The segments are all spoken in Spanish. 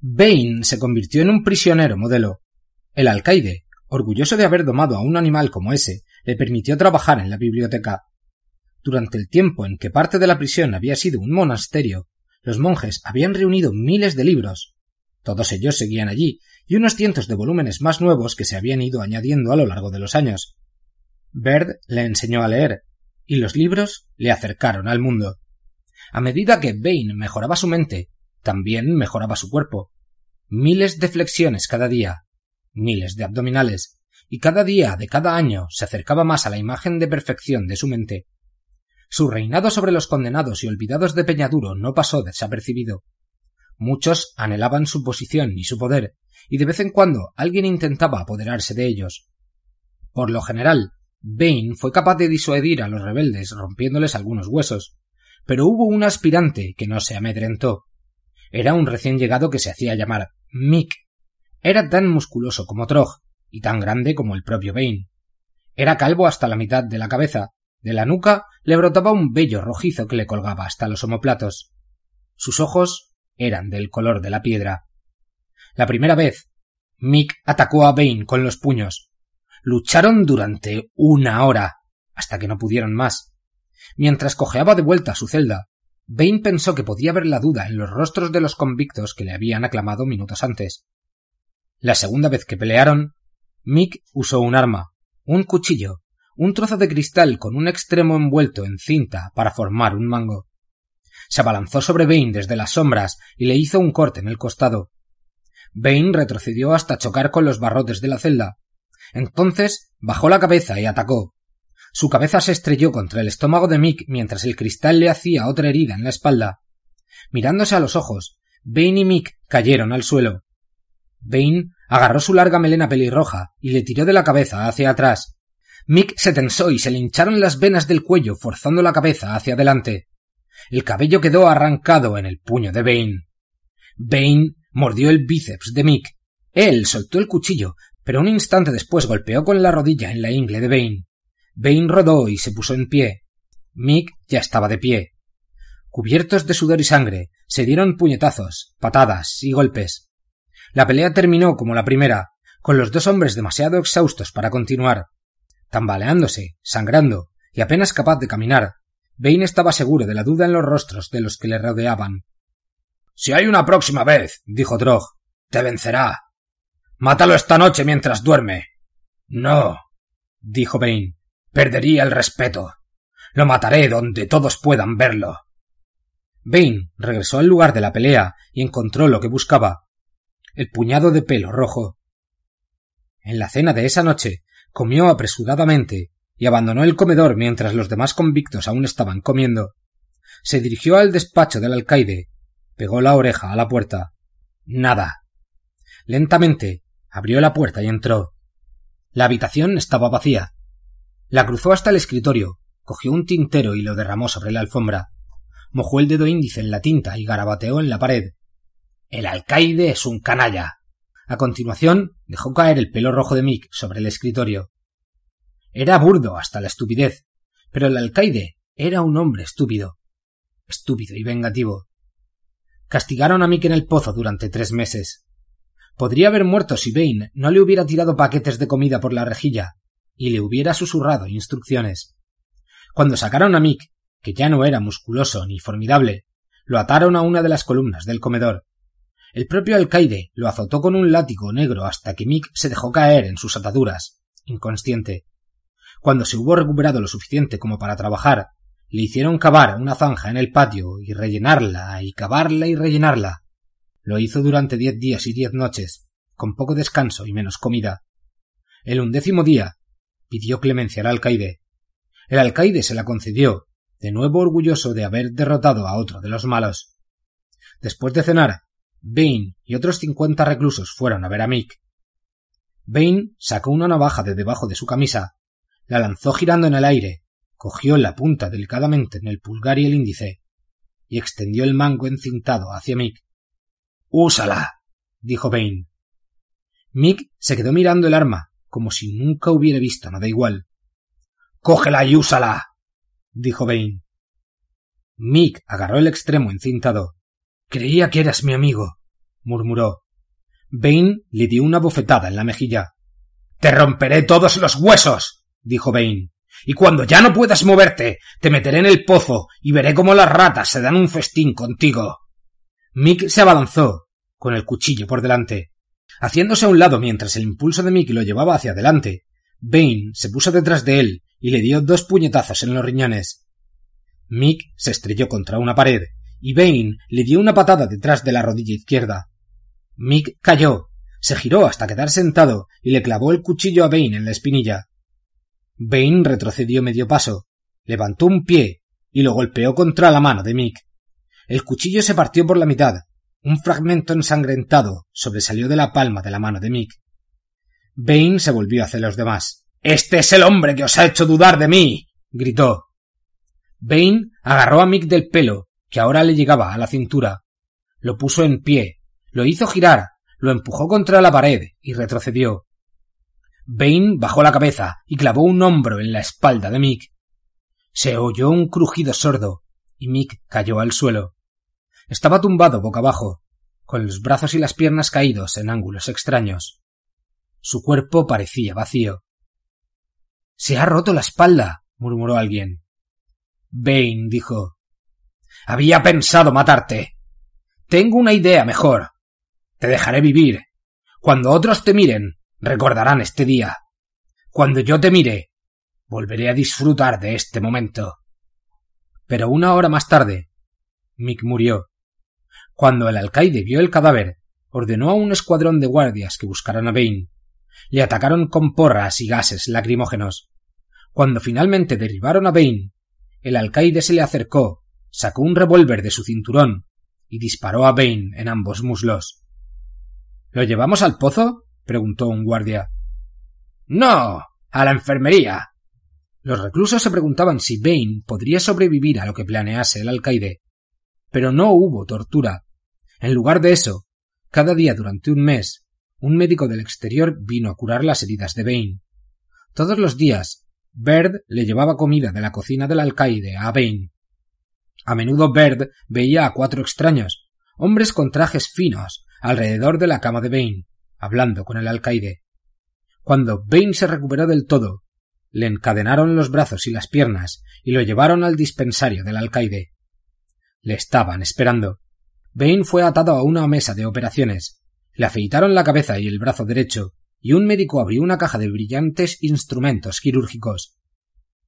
Bane se convirtió en un prisionero modelo. El alcaide, orgulloso de haber domado a un animal como ese, le permitió trabajar en la biblioteca. Durante el tiempo en que parte de la prisión había sido un monasterio, los monjes habían reunido miles de libros. Todos ellos seguían allí, y unos cientos de volúmenes más nuevos que se habían ido añadiendo a lo largo de los años. Baird le enseñó a leer, y los libros le acercaron al mundo. A medida que Bain mejoraba su mente, también mejoraba su cuerpo. Miles de flexiones cada día, miles de abdominales, y cada día de cada año se acercaba más a la imagen de perfección de su mente. Su reinado sobre los condenados y olvidados de Peñaduro no pasó desapercibido. Muchos anhelaban su posición y su poder, y de vez en cuando alguien intentaba apoderarse de ellos. Por lo general, Bain fue capaz de disuadir a los rebeldes rompiéndoles algunos huesos, pero hubo un aspirante que no se amedrentó. Era un recién llegado que se hacía llamar Mick. Era tan musculoso como Trog, y tan grande como el propio Bain. Era calvo hasta la mitad de la cabeza, de la nuca le brotaba un vello rojizo que le colgaba hasta los omoplatos. Sus ojos eran del color de la piedra. La primera vez, Mick atacó a Bane con los puños. Lucharon durante una hora, hasta que no pudieron más. Mientras cojeaba de vuelta a su celda, Bane pensó que podía ver la duda en los rostros de los convictos que le habían aclamado minutos antes. La segunda vez que pelearon, Mick usó un arma, un cuchillo, un trozo de cristal con un extremo envuelto en cinta para formar un mango. Se abalanzó sobre Bane desde las sombras y le hizo un corte en el costado. Bane retrocedió hasta chocar con los barrotes de la celda. Entonces bajó la cabeza y atacó. Su cabeza se estrelló contra el estómago de Mick mientras el cristal le hacía otra herida en la espalda. Mirándose a los ojos, Bane y Mick cayeron al suelo. Bane agarró su larga melena pelirroja y le tiró de la cabeza hacia atrás, Mick se tensó y se le hincharon las venas del cuello forzando la cabeza hacia adelante. El cabello quedó arrancado en el puño de Bane. Bane mordió el bíceps de Mick. Él soltó el cuchillo, pero un instante después golpeó con la rodilla en la ingle de Bane. Bane rodó y se puso en pie. Mick ya estaba de pie. Cubiertos de sudor y sangre, se dieron puñetazos, patadas y golpes. La pelea terminó como la primera, con los dos hombres demasiado exhaustos para continuar. Tambaleándose, sangrando y apenas capaz de caminar, Bane estaba seguro de la duda en los rostros de los que le rodeaban. Si hay una próxima vez, dijo Drog, te vencerá. Mátalo esta noche mientras duerme. No, dijo Bane. Perdería el respeto. Lo mataré donde todos puedan verlo. Bane regresó al lugar de la pelea y encontró lo que buscaba. El puñado de pelo rojo. En la cena de esa noche, comió apresuradamente y abandonó el comedor mientras los demás convictos aún estaban comiendo. Se dirigió al despacho del alcaide, pegó la oreja a la puerta. Nada. Lentamente abrió la puerta y entró. La habitación estaba vacía. La cruzó hasta el escritorio, cogió un tintero y lo derramó sobre la alfombra. Mojó el dedo índice en la tinta y garabateó en la pared. El alcaide es un canalla. A continuación, dejó caer el pelo rojo de Mick sobre el escritorio. Era burdo hasta la estupidez, pero el alcaide era un hombre estúpido. Estúpido y vengativo. Castigaron a Mick en el pozo durante tres meses. Podría haber muerto si Bane no le hubiera tirado paquetes de comida por la rejilla y le hubiera susurrado instrucciones. Cuando sacaron a Mick, que ya no era musculoso ni formidable, lo ataron a una de las columnas del comedor el propio alcaide lo azotó con un látigo negro hasta que Mick se dejó caer en sus ataduras, inconsciente. Cuando se hubo recuperado lo suficiente como para trabajar, le hicieron cavar una zanja en el patio y rellenarla y cavarla y rellenarla. Lo hizo durante diez días y diez noches, con poco descanso y menos comida. El undécimo día pidió clemencia al alcaide. El alcaide se la concedió, de nuevo orgulloso de haber derrotado a otro de los malos. Después de cenar, Bane y otros cincuenta reclusos fueron a ver a Mick. Bane sacó una navaja de debajo de su camisa, la lanzó girando en el aire, cogió la punta delicadamente en el pulgar y el índice, y extendió el mango encintado hacia Mick. Úsala. dijo Bane. Mick se quedó mirando el arma, como si nunca hubiera visto nada igual. Cógela y úsala. dijo Bane. Mick agarró el extremo encintado. Creía que eras mi amigo, murmuró. Bane le dio una bofetada en la mejilla. Te romperé todos los huesos, dijo Bane. Y cuando ya no puedas moverte, te meteré en el pozo y veré cómo las ratas se dan un festín contigo. Mick se abalanzó, con el cuchillo por delante. Haciéndose a un lado mientras el impulso de Mick lo llevaba hacia adelante, Bane se puso detrás de él y le dio dos puñetazos en los riñones. Mick se estrelló contra una pared y Bane le dio una patada detrás de la rodilla izquierda. Mick cayó, se giró hasta quedar sentado y le clavó el cuchillo a Bane en la espinilla. Bane retrocedió medio paso, levantó un pie y lo golpeó contra la mano de Mick. El cuchillo se partió por la mitad. Un fragmento ensangrentado sobresalió de la palma de la mano de Mick. Bane se volvió hacia los demás. Este es el hombre que os ha hecho dudar de mí. gritó. Bane agarró a Mick del pelo, que ahora le llegaba a la cintura. Lo puso en pie, lo hizo girar, lo empujó contra la pared y retrocedió. Bane bajó la cabeza y clavó un hombro en la espalda de Mick. Se oyó un crujido sordo y Mick cayó al suelo. Estaba tumbado boca abajo, con los brazos y las piernas caídos en ángulos extraños. Su cuerpo parecía vacío. Se ha roto la espalda, murmuró alguien. Bane dijo. Había pensado matarte. Tengo una idea mejor. Te dejaré vivir. Cuando otros te miren, recordarán este día. Cuando yo te mire, volveré a disfrutar de este momento. Pero una hora más tarde, Mick murió. Cuando el alcaide vio el cadáver, ordenó a un escuadrón de guardias que buscaran a Bane. Le atacaron con porras y gases lacrimógenos. Cuando finalmente derribaron a Bane, el alcaide se le acercó, sacó un revólver de su cinturón y disparó a Bane en ambos muslos. ¿Lo llevamos al pozo? preguntó un guardia. No. a la enfermería. Los reclusos se preguntaban si Bane podría sobrevivir a lo que planease el alcaide. Pero no hubo tortura. En lugar de eso, cada día durante un mes, un médico del exterior vino a curar las heridas de Bane. Todos los días, Baird le llevaba comida de la cocina del alcaide a Bane. A menudo Baird veía a cuatro extraños, hombres con trajes finos, alrededor de la cama de Bane, hablando con el alcaide. Cuando Bane se recuperó del todo, le encadenaron los brazos y las piernas y lo llevaron al dispensario del alcaide. Le estaban esperando. Bane fue atado a una mesa de operaciones. Le afeitaron la cabeza y el brazo derecho y un médico abrió una caja de brillantes instrumentos quirúrgicos.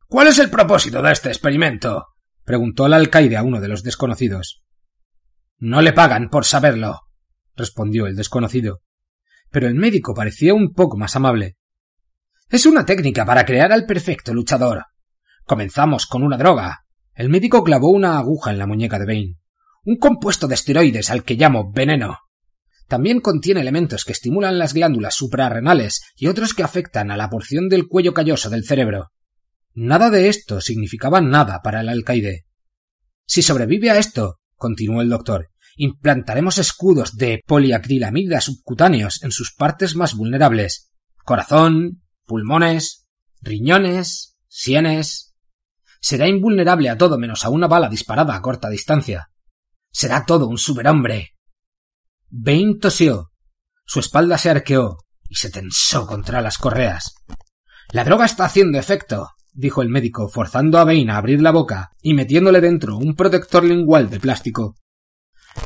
¿Cuál es el propósito de este experimento? preguntó el alcaide a uno de los desconocidos. No le pagan por saberlo, respondió el desconocido. Pero el médico parecía un poco más amable. Es una técnica para crear al perfecto luchador. Comenzamos con una droga. El médico clavó una aguja en la muñeca de Bane. Un compuesto de esteroides al que llamo veneno. También contiene elementos que estimulan las glándulas suprarrenales y otros que afectan a la porción del cuello calloso del cerebro. Nada de esto significaba nada para el alcaide. Si sobrevive a esto, continuó el doctor, implantaremos escudos de poliacrilamida subcutáneos en sus partes más vulnerables corazón, pulmones, riñones, sienes. Será invulnerable a todo menos a una bala disparada a corta distancia. Será todo un superhombre. Bane tosió. Su espalda se arqueó y se tensó contra las correas. La droga está haciendo efecto, dijo el médico, forzando a Bane a abrir la boca y metiéndole dentro un protector lingual de plástico.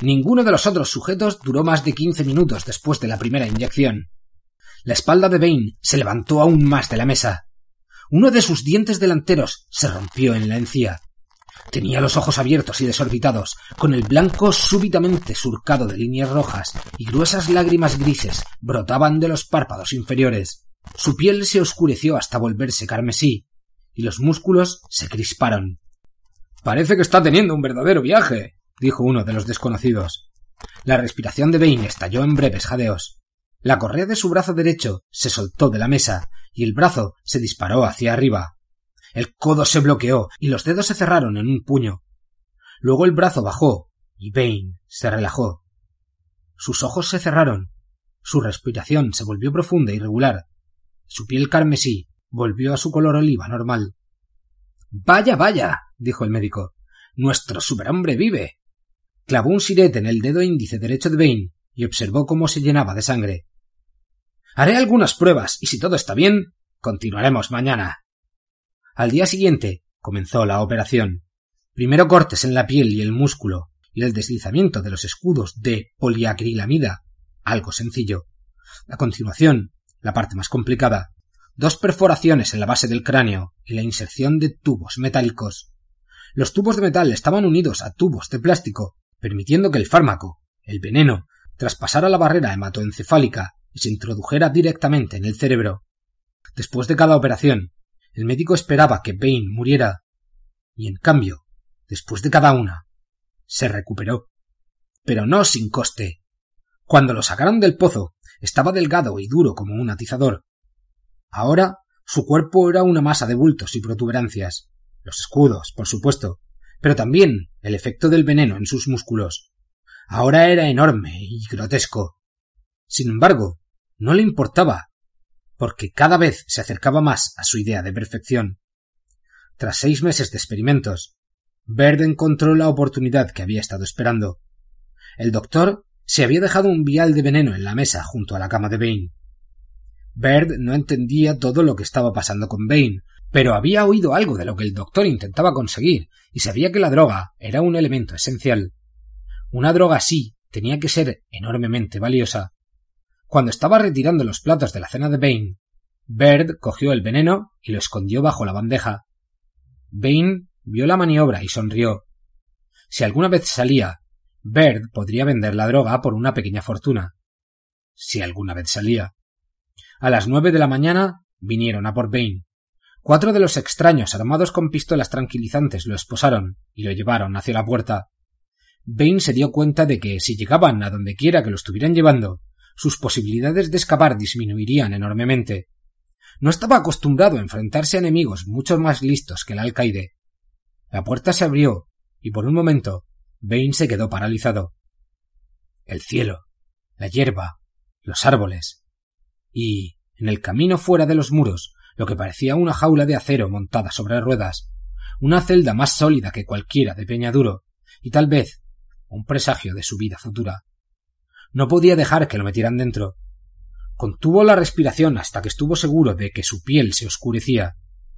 Ninguno de los otros sujetos duró más de quince minutos después de la primera inyección. La espalda de Bane se levantó aún más de la mesa. Uno de sus dientes delanteros se rompió en la encía. Tenía los ojos abiertos y desorbitados, con el blanco súbitamente surcado de líneas rojas, y gruesas lágrimas grises brotaban de los párpados inferiores. Su piel se oscureció hasta volverse carmesí, y los músculos se crisparon. Parece que está teniendo un verdadero viaje, dijo uno de los desconocidos. La respiración de Bane estalló en breves jadeos. La correa de su brazo derecho se soltó de la mesa y el brazo se disparó hacia arriba. El codo se bloqueó y los dedos se cerraron en un puño. Luego el brazo bajó y Bane se relajó. Sus ojos se cerraron. Su respiración se volvió profunda y regular. Su piel carmesí volvió a su color oliva normal. Vaya, vaya, dijo el médico. Nuestro superhombre vive. Clavó un sirete en el dedo índice derecho de Bane y observó cómo se llenaba de sangre. Haré algunas pruebas y si todo está bien, continuaremos mañana. Al día siguiente comenzó la operación. Primero cortes en la piel y el músculo y el deslizamiento de los escudos de poliacrilamida, algo sencillo. A continuación, la parte más complicada, dos perforaciones en la base del cráneo y la inserción de tubos metálicos. Los tubos de metal estaban unidos a tubos de plástico, permitiendo que el fármaco, el veneno, traspasara la barrera hematoencefálica y se introdujera directamente en el cerebro. Después de cada operación, el médico esperaba que Bain muriera, y en cambio, después de cada una, se recuperó. Pero no sin coste. Cuando lo sacaron del pozo, estaba delgado y duro como un atizador. Ahora su cuerpo era una masa de bultos y protuberancias. Los escudos, por supuesto, pero también el efecto del veneno en sus músculos. Ahora era enorme y grotesco. Sin embargo, no le importaba, porque cada vez se acercaba más a su idea de perfección. Tras seis meses de experimentos, Baird encontró la oportunidad que había estado esperando. El doctor se había dejado un vial de veneno en la mesa junto a la cama de Bain. Baird no entendía todo lo que estaba pasando con Bain, pero había oído algo de lo que el doctor intentaba conseguir y sabía que la droga era un elemento esencial. Una droga así tenía que ser enormemente valiosa. Cuando estaba retirando los platos de la cena de Bain, Baird cogió el veneno y lo escondió bajo la bandeja. Bain vio la maniobra y sonrió. Si alguna vez salía, Baird podría vender la droga por una pequeña fortuna. Si alguna vez salía. A las nueve de la mañana vinieron a por Bain. Cuatro de los extraños armados con pistolas tranquilizantes lo esposaron y lo llevaron hacia la puerta. Bain se dio cuenta de que si llegaban a donde quiera que lo estuvieran llevando, sus posibilidades de escapar disminuirían enormemente. No estaba acostumbrado a enfrentarse a enemigos mucho más listos que el alcaide. La puerta se abrió y por un momento Bain se quedó paralizado. El cielo, la hierba, los árboles y, en el camino fuera de los muros, lo que parecía una jaula de acero montada sobre ruedas, una celda más sólida que cualquiera de Peñaduro, y tal vez un presagio de su vida futura. No podía dejar que lo metieran dentro. Contuvo la respiración hasta que estuvo seguro de que su piel se oscurecía,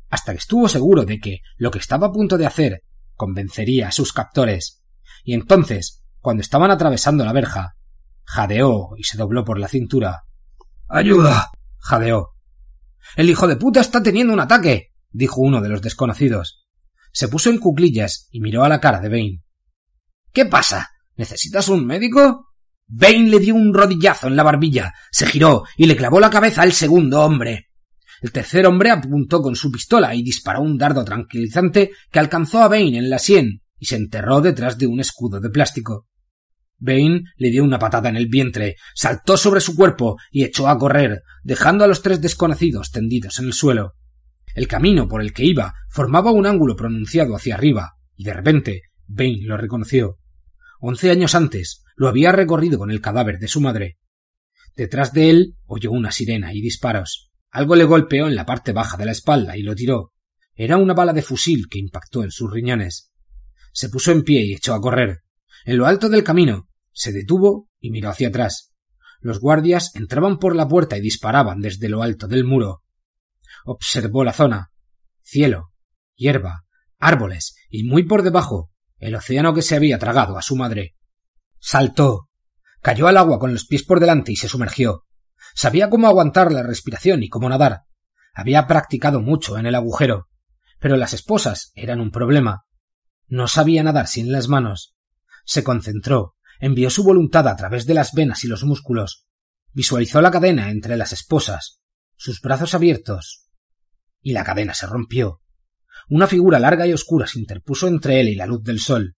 hasta que estuvo seguro de que lo que estaba a punto de hacer convencería a sus captores. Y entonces, cuando estaban atravesando la verja, jadeó y se dobló por la cintura. Ayuda. jadeó. El hijo de puta está teniendo un ataque. dijo uno de los desconocidos. Se puso en cuclillas y miró a la cara de Bain. ¿Qué pasa? ¿Necesitas un médico? Bain le dio un rodillazo en la barbilla, se giró y le clavó la cabeza al segundo hombre. El tercer hombre apuntó con su pistola y disparó un dardo tranquilizante que alcanzó a Bain en la sien y se enterró detrás de un escudo de plástico. Bain le dio una patada en el vientre, saltó sobre su cuerpo y echó a correr, dejando a los tres desconocidos tendidos en el suelo. El camino por el que iba formaba un ángulo pronunciado hacia arriba, y de repente Bain lo reconoció. Once años antes lo había recorrido con el cadáver de su madre. Detrás de él oyó una sirena y disparos. Algo le golpeó en la parte baja de la espalda y lo tiró. Era una bala de fusil que impactó en sus riñones. Se puso en pie y echó a correr. En lo alto del camino se detuvo y miró hacia atrás. Los guardias entraban por la puerta y disparaban desde lo alto del muro. Observó la zona. Cielo, hierba, árboles y muy por debajo el océano que se había tragado a su madre. Saltó. Cayó al agua con los pies por delante y se sumergió. Sabía cómo aguantar la respiración y cómo nadar. Había practicado mucho en el agujero. Pero las esposas eran un problema. No sabía nadar sin las manos. Se concentró, envió su voluntad a través de las venas y los músculos. Visualizó la cadena entre las esposas, sus brazos abiertos. Y la cadena se rompió. Una figura larga y oscura se interpuso entre él y la luz del sol.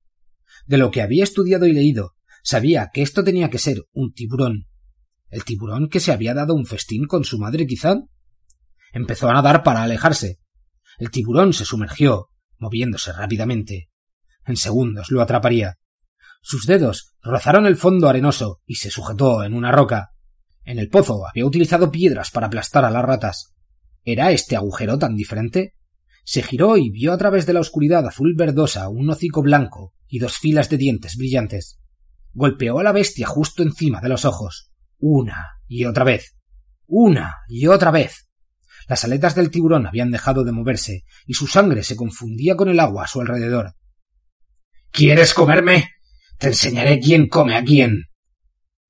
De lo que había estudiado y leído, sabía que esto tenía que ser un tiburón. ¿El tiburón que se había dado un festín con su madre, quizá? Empezó a nadar para alejarse. El tiburón se sumergió, moviéndose rápidamente. En segundos lo atraparía. Sus dedos rozaron el fondo arenoso y se sujetó en una roca. En el pozo había utilizado piedras para aplastar a las ratas. ¿Era este agujero tan diferente? Se giró y vio a través de la oscuridad azul verdosa un hocico blanco y dos filas de dientes brillantes. Golpeó a la bestia justo encima de los ojos. Una y otra vez. Una y otra vez. Las aletas del tiburón habían dejado de moverse y su sangre se confundía con el agua a su alrededor. ¿Quieres comerme? Te enseñaré quién come a quién.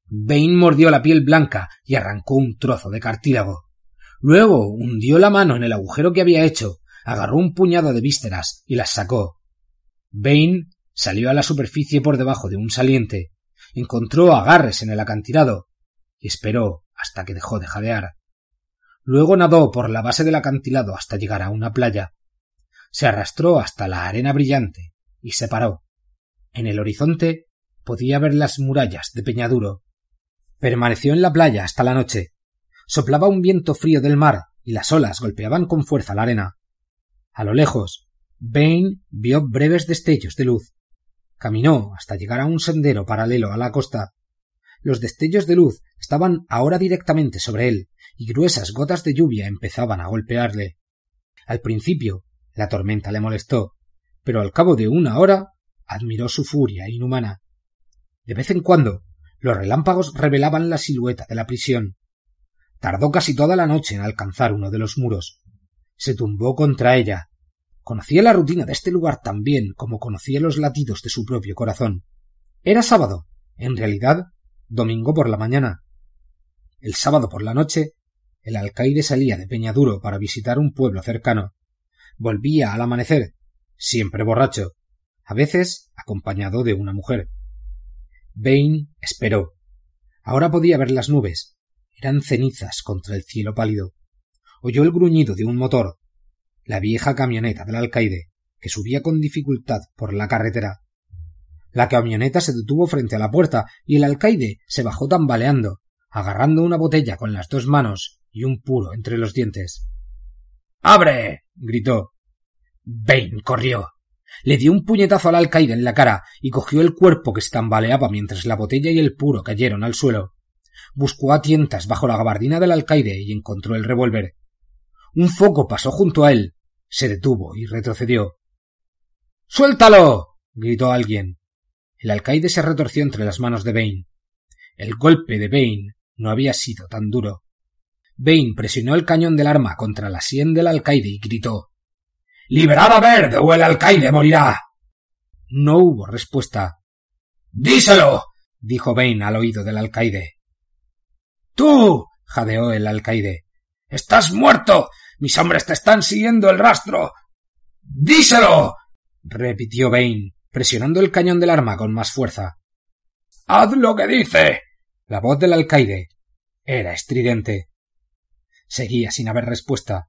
Bane mordió la piel blanca y arrancó un trozo de cartílago. Luego hundió la mano en el agujero que había hecho, agarró un puñado de vísceras y las sacó. Bane salió a la superficie por debajo de un saliente, encontró agarres en el acantilado y esperó hasta que dejó de jadear. Luego nadó por la base del acantilado hasta llegar a una playa. Se arrastró hasta la arena brillante y se paró. En el horizonte podía ver las murallas de Peñaduro. Permaneció en la playa hasta la noche. Soplaba un viento frío del mar y las olas golpeaban con fuerza la arena. A lo lejos, Bain vio breves destellos de luz. Caminó hasta llegar a un sendero paralelo a la costa. Los destellos de luz estaban ahora directamente sobre él, y gruesas gotas de lluvia empezaban a golpearle. Al principio, la tormenta le molestó, pero al cabo de una hora admiró su furia inhumana. De vez en cuando, los relámpagos revelaban la silueta de la prisión. Tardó casi toda la noche en alcanzar uno de los muros. Se tumbó contra ella. Conocía la rutina de este lugar tan bien como conocía los latidos de su propio corazón. Era sábado. En realidad, domingo por la mañana. El sábado por la noche, el alcaide salía de Peñaduro para visitar un pueblo cercano. Volvía al amanecer, siempre borracho, a veces acompañado de una mujer. Bain esperó. Ahora podía ver las nubes. Eran cenizas contra el cielo pálido. Oyó el gruñido de un motor. La vieja camioneta del alcaide, que subía con dificultad por la carretera. La camioneta se detuvo frente a la puerta y el alcaide se bajó tambaleando, agarrando una botella con las dos manos y un puro entre los dientes. ¡Abre! gritó. Bain corrió. Le dio un puñetazo al alcaide en la cara y cogió el cuerpo que se tambaleaba mientras la botella y el puro cayeron al suelo. Buscó a tientas bajo la gabardina del alcaide y encontró el revólver. Un foco pasó junto a él. Se detuvo y retrocedió. ¡Suéltalo! gritó alguien. El alcaide se retorció entre las manos de Bain. El golpe de Bain no había sido tan duro. Bain presionó el cañón del arma contra la sien del alcaide y gritó Liberad a Verde o el alcaide morirá. No hubo respuesta. Díselo. dijo Bain al oído del alcaide. Tú. jadeó el alcaide. Estás muerto. Mis hombres te están siguiendo el rastro. Díselo. repitió Bain, presionando el cañón del arma con más fuerza. Haz lo que dice. La voz del alcaide era estridente. Seguía sin haber respuesta.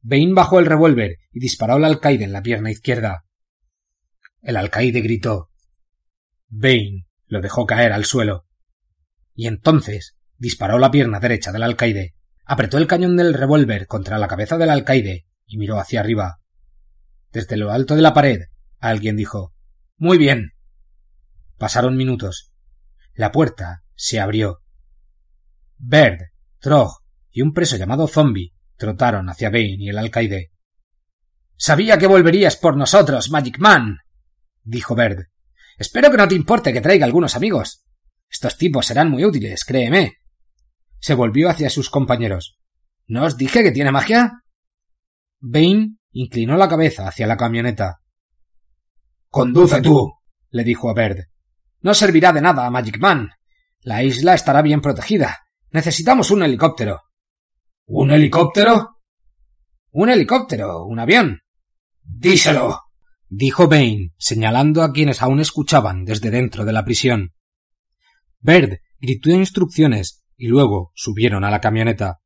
Bain bajó el revólver y disparó al alcaide en la pierna izquierda. El alcaide gritó. Bain lo dejó caer al suelo. Y entonces disparó la pierna derecha del alcaide, apretó el cañón del revólver contra la cabeza del alcaide y miró hacia arriba. Desde lo alto de la pared, alguien dijo Muy bien. Pasaron minutos. La puerta se abrió. Bird, Trog y un preso llamado Zombie trotaron hacia Bain y el alcaide. Sabía que volverías por nosotros, Magic Man, dijo Bird. Espero que no te importe que traiga algunos amigos. Estos tipos serán muy útiles, créeme. Se volvió hacia sus compañeros. ¿No os dije que tiene magia? Bain inclinó la cabeza hacia la camioneta. Conduce tú, le dijo a Bird. No servirá de nada, Magic Man. La isla estará bien protegida. Necesitamos un helicóptero. ¿Un helicóptero? Un helicóptero, un avión. Díselo. dijo Bain, señalando a quienes aún escuchaban desde dentro de la prisión. Bird gritó instrucciones y luego subieron a la camioneta.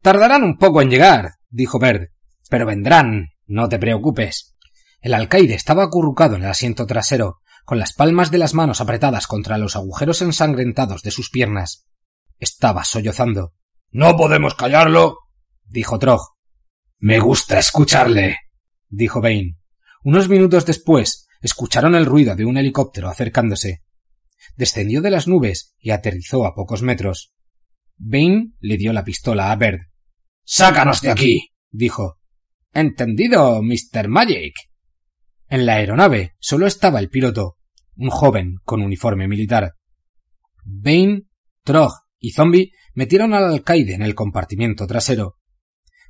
Tardarán un poco en llegar, dijo Bird, pero vendrán, no te preocupes. El alcaide estaba acurrucado en el asiento trasero, con las palmas de las manos apretadas contra los agujeros ensangrentados de sus piernas. Estaba sollozando. No podemos callarlo, dijo Trog. Me gusta escucharle, dijo Bain. Unos minutos después escucharon el ruido de un helicóptero acercándose. Descendió de las nubes y aterrizó a pocos metros. Bain le dio la pistola a Bird. Sácanos de aquí, dijo. Entendido, Mr. Magic. En la aeronave solo estaba el piloto. un joven con uniforme militar. Bane, Trog y Zombie metieron al alcaide en el compartimiento trasero.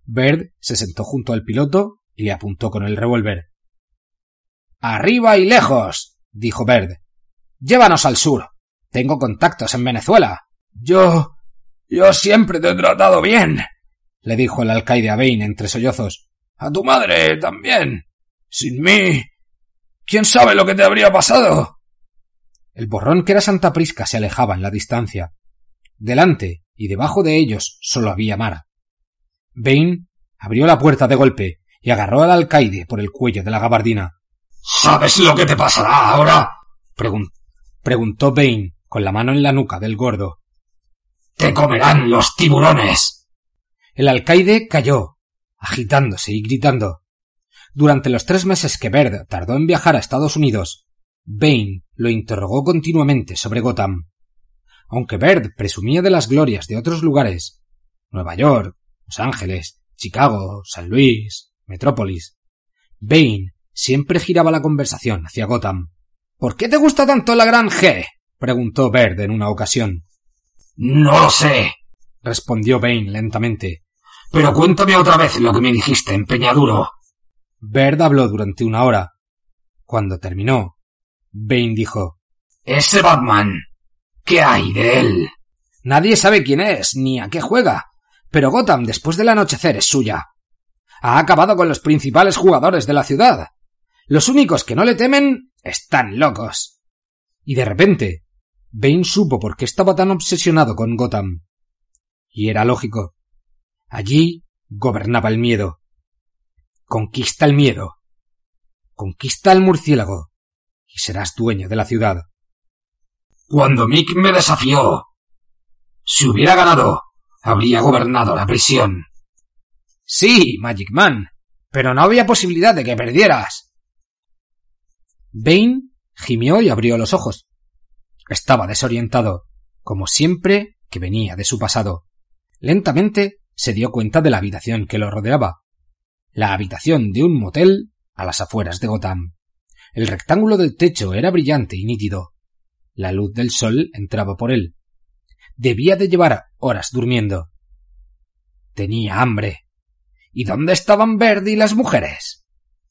Bird se sentó junto al piloto y le apuntó con el revólver. Arriba y lejos, dijo Bird. Llévanos al sur. Tengo contactos en Venezuela. Yo. yo siempre te he tratado bien, le dijo el alcaide a Bane entre sollozos. A tu madre también. Sin mí. ¿Quién sabe lo que te habría pasado? El borrón que era Santa Prisca se alejaba en la distancia. Delante y debajo de ellos solo había mar. Bane abrió la puerta de golpe y agarró al alcaide por el cuello de la gabardina. ¿Sabes lo que te pasará ahora? preguntó Bane con la mano en la nuca del gordo. Te comerán los tiburones. El alcaide cayó, agitándose y gritando. Durante los tres meses que Baird tardó en viajar a Estados Unidos, Bane lo interrogó continuamente sobre Gotham. Aunque Baird presumía de las glorias de otros lugares, Nueva York, Los Ángeles, Chicago, San Luis, Metrópolis, Bane siempre giraba la conversación hacia Gotham. ¿Por qué te gusta tanto la gran G? preguntó Baird en una ocasión. No lo sé, respondió Bane lentamente. Pero cuéntame otra vez lo que me dijiste, empeñaduro. Baird habló durante una hora. Cuando terminó, Bane dijo Ese Batman. ¿Qué hay de él? Nadie sabe quién es, ni a qué juega. Pero Gotham, después del anochecer, es suya. Ha acabado con los principales jugadores de la ciudad. Los únicos que no le temen están locos. Y de repente, Bane supo por qué estaba tan obsesionado con Gotham. Y era lógico. Allí gobernaba el miedo. Conquista el miedo. Conquista el murciélago y serás dueño de la ciudad. Cuando Mick me desafió. Si hubiera ganado, habría gobernado la prisión. Sí, Magic Man, pero no había posibilidad de que perdieras. Bane gimió y abrió los ojos. Estaba desorientado, como siempre que venía de su pasado. Lentamente se dio cuenta de la habitación que lo rodeaba. La habitación de un motel a las afueras de Gotham. El rectángulo del techo era brillante y nítido. La luz del sol entraba por él. Debía de llevar horas durmiendo. Tenía hambre. ¿Y dónde estaban Verde y las mujeres?